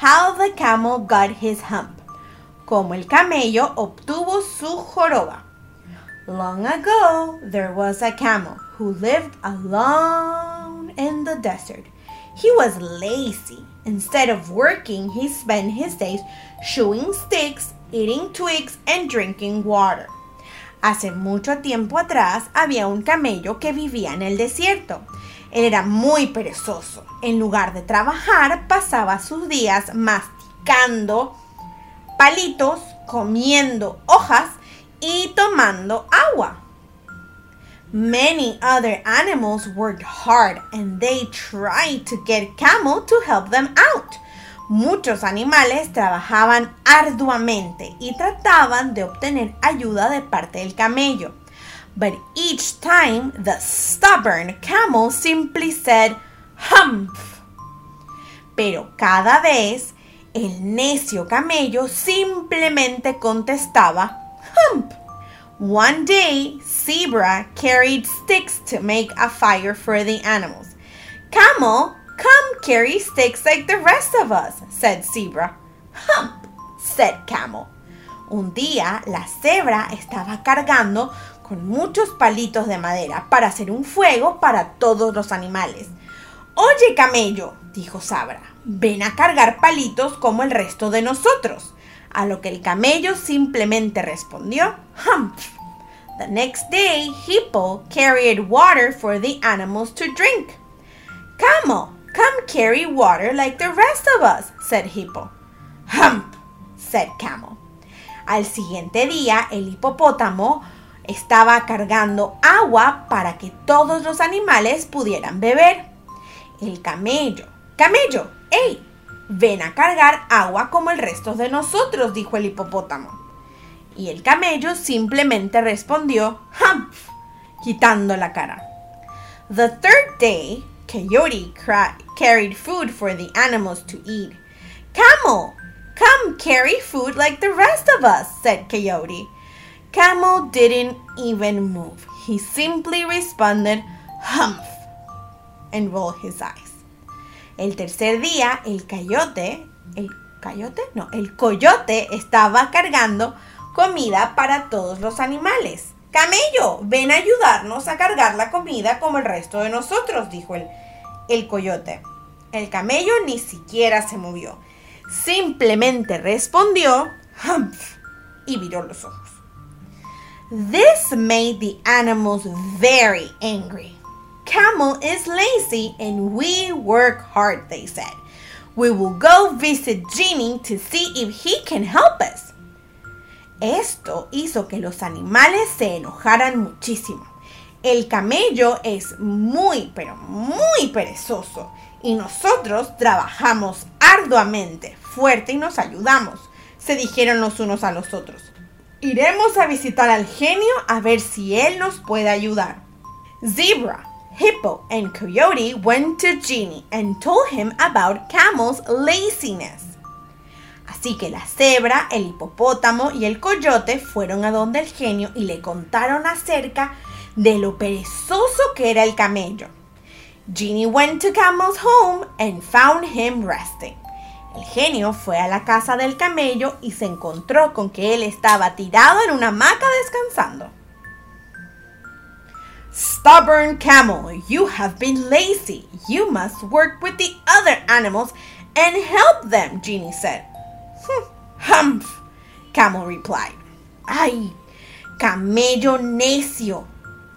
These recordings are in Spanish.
How the Camel Got His Hump, cómo el camello obtuvo su joroba. Long ago, there was a camel who lived alone in the desert. He was lazy. Instead of working, he spent his days chewing sticks, eating twigs, and drinking water. Hace mucho tiempo atrás había un camello que vivía en el desierto. Él era muy perezoso. En lugar de trabajar, pasaba sus días masticando palitos, comiendo hojas y tomando agua. Many other animals worked hard and they tried to get Camel to help them out. Muchos animales trabajaban arduamente y trataban de obtener ayuda de parte del camello. But each time the stubborn camel simply said, humph. Pero cada vez el necio camello simplemente contestaba, hump. One day, Zebra carried sticks to make a fire for the animals. Camel, come carry sticks like the rest of us, said Zebra. Hump, said Camel. Un día, la cebra estaba cargando con muchos palitos de madera para hacer un fuego para todos los animales. Oye, camello, dijo Sabra, ven a cargar palitos como el resto de nosotros. A lo que el camello simplemente respondió, humph. The next day, Hippo carried water for the animals to drink. Camel, carry water like the rest of us, said Hippo. Hump, said Camel. Al siguiente día, el hipopótamo estaba cargando agua para que todos los animales pudieran beber. El camello, camello, ¡ey! Ven a cargar agua como el resto de nosotros, dijo el hipopótamo. Y el camello simplemente respondió, humph, quitando la cara. The third day, Coyote carried food for the animals to eat. Camel, come carry food like the rest of us, said Coyote. Camel didn't even move. He simply responded, humph, and rolled his eyes. El tercer día, el coyote, el coyote, no, el coyote estaba cargando comida para todos los animales. Camello, ven a ayudarnos a cargar la comida como el resto de nosotros, dijo el, el coyote. El camello ni siquiera se movió. Simplemente respondió, humph, y viró los ojos. This made the animals very angry. Camel is lazy and we work hard, they said. We will go visit Genie to see if he can help us. Esto hizo que los animales se enojaran muchísimo. El camello es muy, pero muy perezoso y nosotros trabajamos arduamente, fuerte y nos ayudamos, se dijeron los unos a los otros. Iremos a visitar al genio a ver si él nos puede ayudar. Zebra, Hippo, and Coyote went to Genie and told him about Camel's laziness. Así que la cebra, el hipopótamo y el coyote fueron a donde el genio y le contaron acerca de lo perezoso que era el camello. Genie went to Camel's home and found him resting. El genio fue a la casa del camello y se encontró con que él estaba tirado en una hamaca descansando. Stubborn camel, you have been lazy. You must work with the other animals and help them, Genie said. Humph, Camel replied. Ay, camello necio,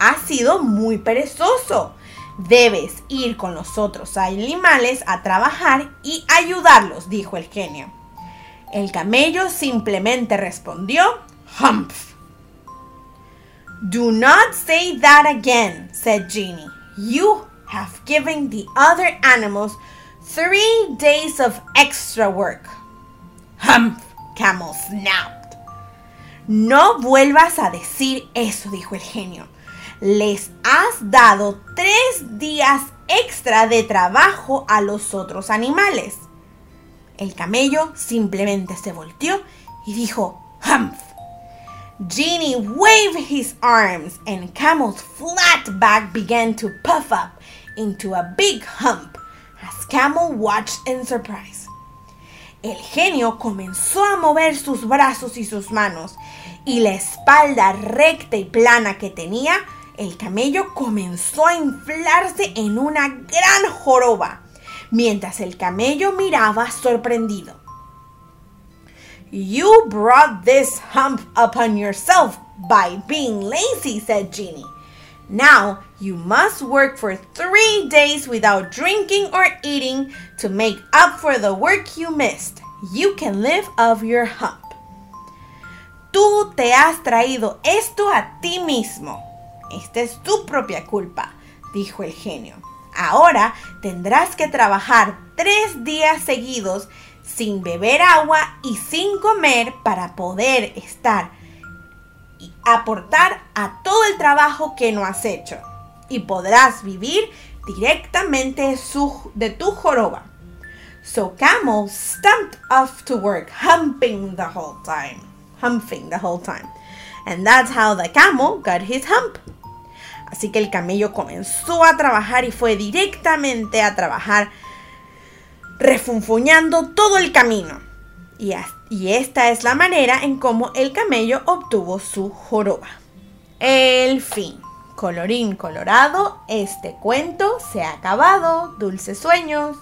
has sido muy perezoso. Debes ir con los otros animales a trabajar y ayudarlos, dijo el genio. El camello simplemente respondió, humph. Do not say that again, said Genie. You have given the other animals three days of extra work. Humph, Camel snapped. No vuelvas a decir eso, dijo el genio. Les has dado tres días extra de trabajo a los otros animales. El camello simplemente se volteó y dijo, Humph. Genie waved his arms and Camel's flat back began to puff up into a big hump as Camel watched in surprise. El genio comenzó a mover sus brazos y sus manos y la espalda recta y plana que tenía, el camello comenzó a inflarse en una gran joroba, mientras el camello miraba sorprendido. You brought this hump upon yourself by being lazy, said Ginny. Now you must work for three days without drinking or eating to make up for the work you missed. You can live off your hump. Tú te has traído esto a ti mismo. Esta es tu propia culpa, dijo el genio. Ahora tendrás que trabajar tres días seguidos sin beber agua y sin comer para poder estar y aportar a todo el trabajo que no has hecho. Y podrás vivir directamente de tu joroba. So Camel stumped off to work, humping the whole time. Humping the whole time. And that's how the camel got his hump. Así que el camello comenzó a trabajar y fue directamente a trabajar refunfuñando todo el camino. Y, esta es la manera en cómo el camello obtuvo su joroba. El fin. Colorín colorado, este cuento se ha acabado. Dulces sueños.